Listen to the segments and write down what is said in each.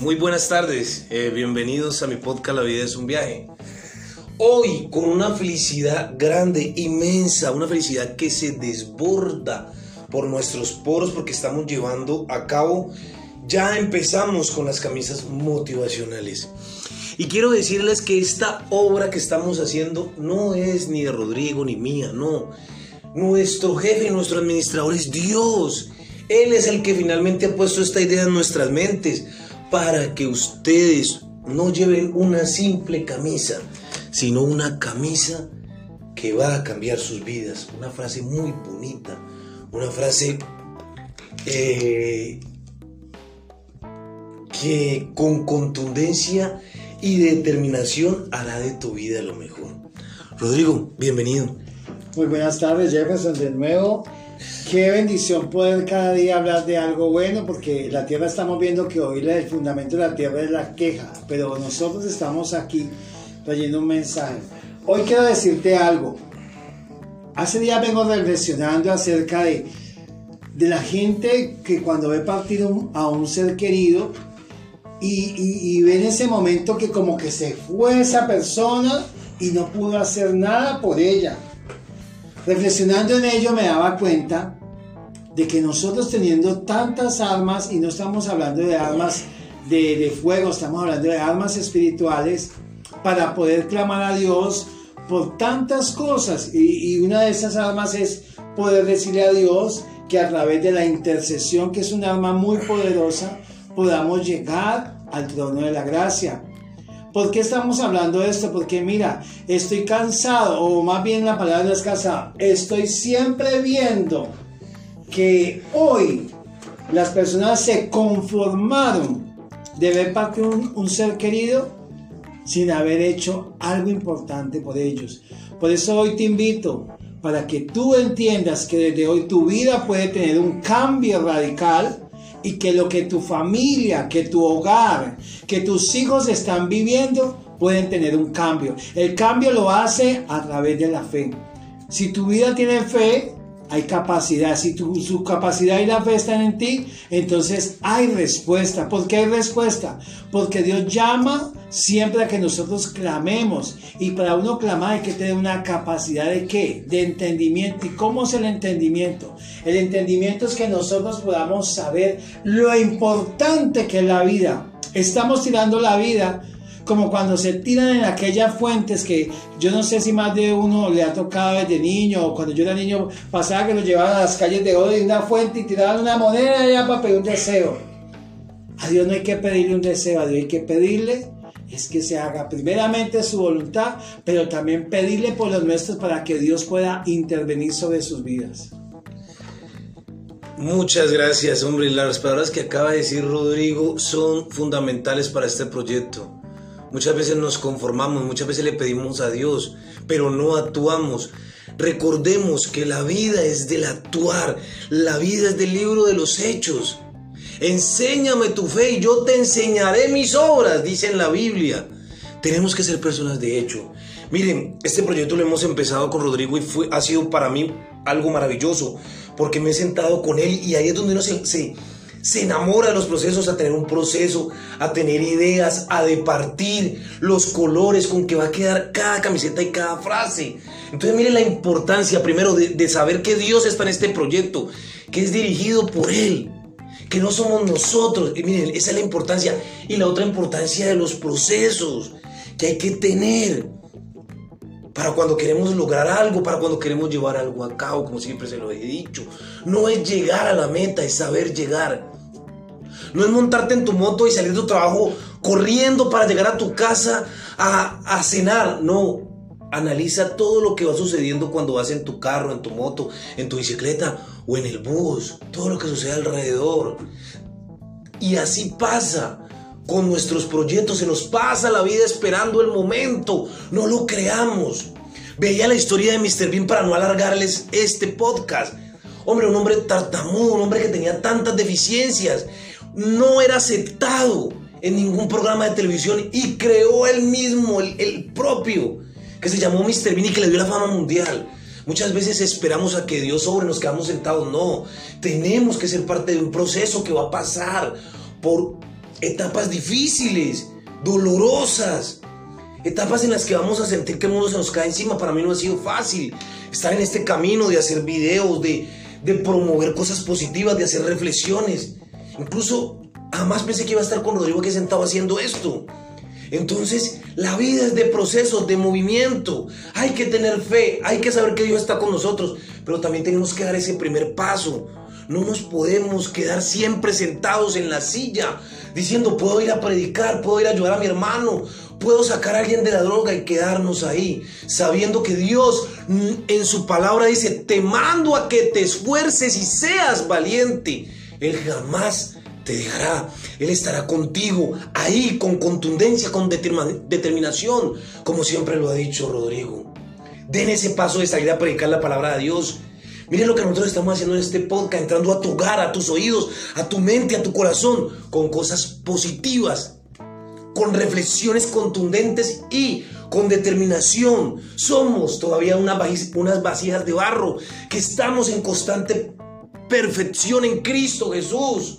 Muy buenas tardes, eh, bienvenidos a mi podcast La vida es un viaje. Hoy con una felicidad grande, inmensa, una felicidad que se desborda por nuestros poros porque estamos llevando a cabo, ya empezamos con las camisas motivacionales. Y quiero decirles que esta obra que estamos haciendo no es ni de Rodrigo ni mía, no. Nuestro jefe nuestro administrador es Dios. Él es el que finalmente ha puesto esta idea en nuestras mentes para que ustedes no lleven una simple camisa, sino una camisa que va a cambiar sus vidas. Una frase muy bonita, una frase eh, que con contundencia y determinación hará de tu vida lo mejor. Rodrigo, bienvenido. Muy buenas tardes, Jefferson, de nuevo. Qué bendición poder cada día hablar de algo bueno, porque la tierra estamos viendo que hoy el fundamento de la tierra es la queja, pero nosotros estamos aquí trayendo un mensaje. Hoy quiero decirte algo. Hace días vengo reflexionando acerca de, de la gente que cuando ve partir a un ser querido y, y, y ve en ese momento que como que se fue esa persona y no pudo hacer nada por ella Reflexionando en ello me daba cuenta de que nosotros teniendo tantas armas, y no estamos hablando de armas de, fuego, estamos hablando de armas espirituales, para poder clamar a Dios por tantas cosas. Y, y una de esas armas es poder decirle a Dios que a través de la intercesión, que es un arma muy poderosa, podamos llegar al trono de la gracia. ¿Por qué estamos hablando de esto? Porque mira, estoy cansado, o más bien la palabra es cansado, estoy siempre viendo que hoy las personas se conformaron de ver parte un, un ser querido sin haber hecho algo importante por ellos. Por eso hoy te invito para que tú entiendas que desde hoy tu vida puede tener un cambio radical y que lo que tu familia, que tu hogar, que tus hijos están viviendo pueden tener un cambio. El cambio lo hace a través de la fe. Si tu vida tiene fe, hay capacidad. Si tu, su capacidad y la fe están en ti, entonces hay respuesta. ¿Por qué hay respuesta? Porque Dios llama siempre a que nosotros clamemos. Y para uno clamar hay que tener una capacidad de qué? De entendimiento. ¿Y cómo es el entendimiento? El entendimiento es que nosotros podamos saber lo importante que es la vida. Estamos tirando la vida como cuando se tiran en aquellas fuentes que yo no sé si más de uno le ha tocado desde niño o cuando yo era niño pasaba que lo llevaban a las calles de oro y una fuente y tiraban una moneda allá para pedir un deseo. A Dios no hay que pedirle un deseo, a Dios hay que pedirle es que se haga primeramente su voluntad, pero también pedirle por los nuestros para que Dios pueda intervenir sobre sus vidas. Muchas gracias, hombre. Las palabras que acaba de decir Rodrigo son fundamentales para este proyecto. Muchas veces nos conformamos, muchas veces le pedimos a Dios, pero no actuamos. Recordemos que la vida es del actuar, la vida es del libro de los hechos. Enséñame tu fe y yo te enseñaré mis obras, dice en la Biblia. Tenemos que ser personas de hecho. Miren, este proyecto lo hemos empezado con Rodrigo y fue, ha sido para mí algo maravilloso, porque me he sentado con él y ahí es donde uno se, se enamora de los procesos, a tener un proceso, a tener ideas, a departir los colores con que va a quedar cada camiseta y cada frase. Entonces miren la importancia primero de, saber que Dios está en este proyecto, que es dirigido por Él, que no somos nosotros. Y miren, esa es la importancia. Y la otra importancia de los procesos que hay que tener para cuando queremos lograr algo, para cuando queremos llevar algo a cabo, como siempre se lo he dicho. No es llegar a la meta, es saber llegar. No es montarte en tu moto y salir de tu trabajo corriendo para llegar a tu casa a, cenar. No, analiza todo lo que va sucediendo cuando vas en tu carro, en tu moto, en tu bicicleta o en el bus. Todo lo que sucede alrededor. Y así pasa con nuestros proyectos. Se nos pasa la vida esperando el momento. No lo creamos. Veía la historia de Mr. Bean para no alargarles este podcast. Hombre, un hombre tartamudo, un hombre que tenía tantas deficiencias no era aceptado en ningún programa de televisión y creó él mismo, el, propio, que se llamó Mr. Bean y que le dio la fama mundial. Muchas veces esperamos a que Dios sobre nos quedamos sentados. No, tenemos que ser parte de un proceso que va a pasar por etapas difíciles, dolorosas, etapas en las que vamos a sentir que el mundo se nos cae encima. Para mí no ha sido fácil estar en este camino de hacer videos, de, de promover cosas positivas, de hacer reflexiones. Incluso jamás pensé que iba a estar con Rodrigo aquí sentado haciendo esto. Entonces, la vida es de procesos, de movimiento. Hay que tener fe, hay que saber que Dios está con nosotros, pero también tenemos que dar ese primer paso. No nos podemos quedar siempre sentados en la silla diciendo, puedo ir a predicar, puedo ir a ayudar a mi hermano, puedo sacar a alguien de la droga y quedarnos ahí, sabiendo que Dios mm, en su palabra dice, te mando a que te esfuerces y seas valiente. Él jamás te dejará. Él estará contigo ahí con contundencia, con determinación, como siempre lo ha dicho Rodrigo. Den ese paso de salir a predicar la palabra de Dios. Miren lo que nosotros estamos haciendo en este podcast, entrando a tu hogar, a tus oídos, a tu mente, a tu corazón, con cosas positivas, con reflexiones contundentes y con determinación. Somos todavía unas vasijas de barro que estamos en constante perfección en Cristo Jesús.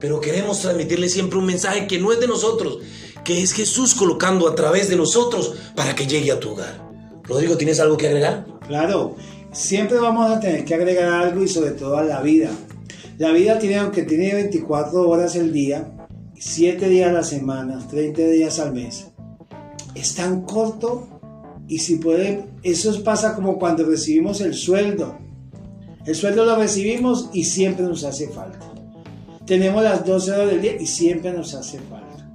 Pero queremos transmitirle siempre un mensaje que no es de nosotros, que es Jesús colocando a través de nosotros para que llegue a tu hogar. Rodrigo, ¿tienes algo que agregar? Claro, siempre vamos a tener que agregar algo y sobre todo a la vida. La vida tiene, aunque tiene 24 horas el día, 7 días a la semana, 30 días al mes, es tan corto y si puede, eso pasa como cuando recibimos el sueldo. El sueldo lo recibimos y siempre nos hace falta. Tenemos las 12 horas del día y siempre nos hace falta.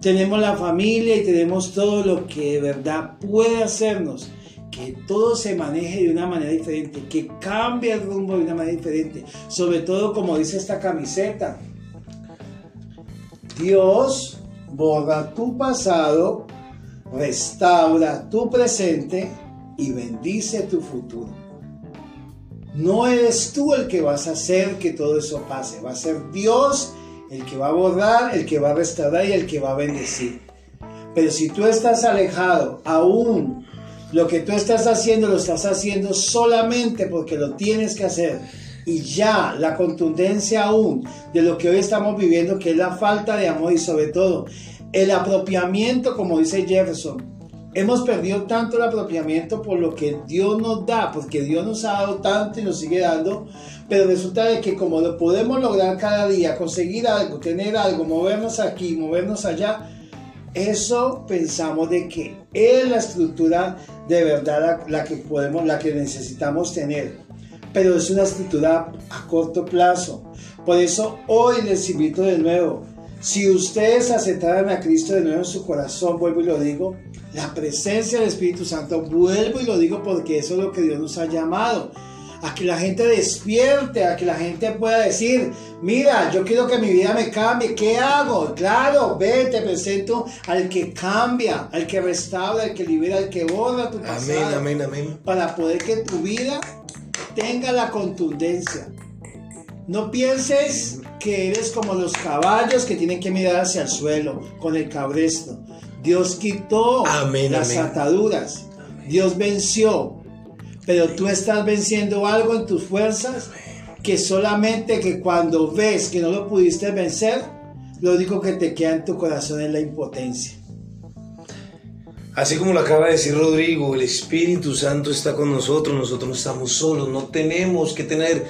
Tenemos la familia y tenemos todo lo que de verdad puede hacernos que todo se maneje de una manera diferente, que cambie el rumbo de una manera diferente. Sobre todo como dice esta camiseta. Dios borra tu pasado, restaura tu presente y bendice tu futuro. No eres tú el que vas a hacer que todo eso pase, va a ser Dios el que va a borrar, el que va a restaurar y el que va a bendecir. Pero si tú estás alejado, aún lo que tú estás haciendo lo estás haciendo solamente porque lo tienes que hacer. Y ya la contundencia aún de lo que hoy estamos viviendo, que es la falta de amor y sobre todo el apropiamiento, como dice Jefferson, Hemos perdido tanto el apropiamiento por lo que Dios nos da, porque Dios nos ha dado tanto y nos sigue dando, pero resulta de que como lo podemos lograr cada día, conseguir algo, tener algo, movernos aquí, movernos allá, eso pensamos de que es la estructura de verdad la, que podemos, la que necesitamos tener, pero es una estructura a corto plazo. Por eso hoy les invito de nuevo, si ustedes aceptaran a Cristo de nuevo en su corazón, vuelvo y lo digo, la presencia del Espíritu Santo, vuelvo y lo digo porque eso es lo que Dios nos ha llamado. A que la gente despierte, a que la gente pueda decir, mira, yo quiero que mi vida me cambie, ¿qué hago? Claro, ve, te presento al que cambia, al que restaura, al que libera, al que borra tu pasado. Amén, amén, amén. Para poder que tu vida tenga la contundencia. No pienses que eres como los caballos que tienen que mirar hacia el suelo con el cabresto. Dios quitó las ataduras. Dios venció. Pero tú estás venciendo algo en tus fuerzas que solamente que cuando ves que no lo pudiste vencer, lo único que te queda en tu corazón es la impotencia. Así como lo acaba de decir Rodrigo, el Espíritu Santo está con nosotros, nosotros no estamos solos, no tenemos que tener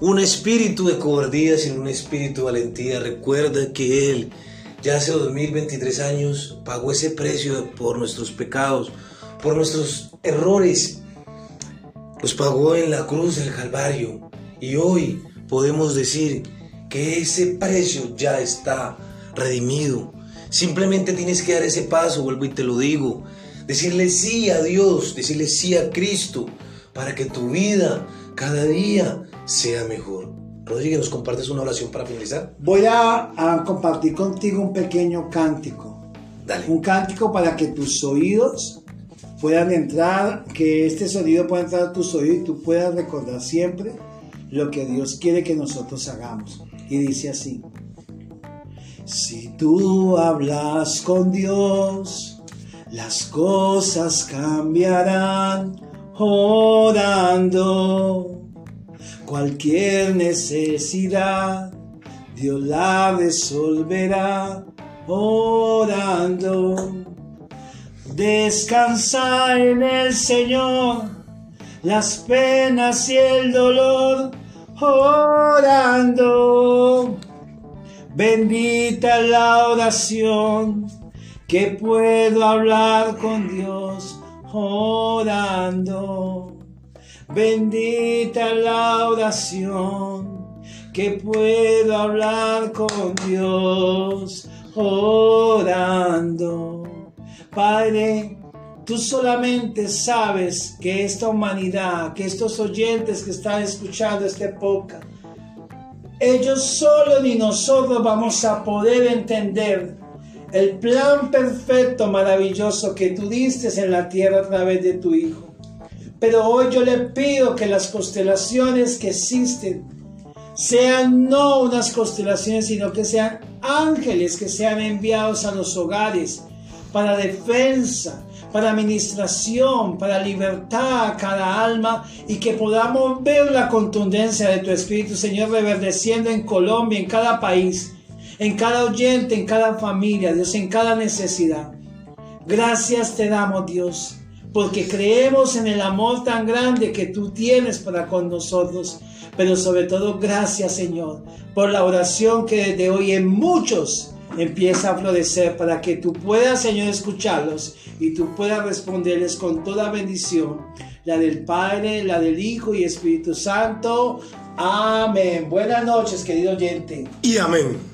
un espíritu de cobardía, sino un espíritu de valentía. Recuerda que Él ya hace 2023 años pagó ese precio por nuestros pecados, por nuestros errores. Los pagó en la cruz del Calvario. Y hoy podemos decir que ese precio ya está redimido. Simplemente tienes que dar ese paso, vuelvo y te lo digo. Decirle sí a Dios, decirle sí a Cristo, para que tu vida cada día sea mejor. ¿Nos compartes una oración para finalizar? Voy a, compartir contigo un pequeño cántico. Dale. Un cántico para que tus oídos puedan entrar, que este sonido pueda entrar a tus oídos y tú puedas recordar siempre lo que Dios quiere que nosotros hagamos. Y dice así. Si tú hablas con Dios, las cosas cambiarán orando cualquier necesidad Dios la resolverá orando. Descansa en el Señor las penas y el dolor orando. Bendita la oración que puedo hablar con Dios orando. Bendita la oración que puedo hablar con Dios orando. Padre, tú solamente sabes que esta humanidad, que estos oyentes que están escuchando este podcast, ellos solo ni nosotros vamos a poder entender el plan perfecto, maravilloso que tú diste en la tierra a través de tu Hijo. Pero hoy yo le pido que las constelaciones que existen sean no unas constelaciones, sino que sean ángeles que sean enviados a los hogares para defensa, para administración, para libertad a cada alma y que podamos ver la contundencia de tu Espíritu, Señor, reverdeciendo en Colombia, en cada país, en cada oyente, en cada familia, Dios, en cada necesidad. Gracias te damos, Dios, porque creemos en el amor tan grande que tú tienes para con nosotros. Pero sobre todo, gracias, Señor, por la oración que desde hoy en muchos empieza a florecer para que tú puedas, Señor, escucharlos y tú puedas responderles con toda bendición, la del Padre, la del Hijo y Espíritu Santo. Amén. Buenas noches, querido oyente. Y amén.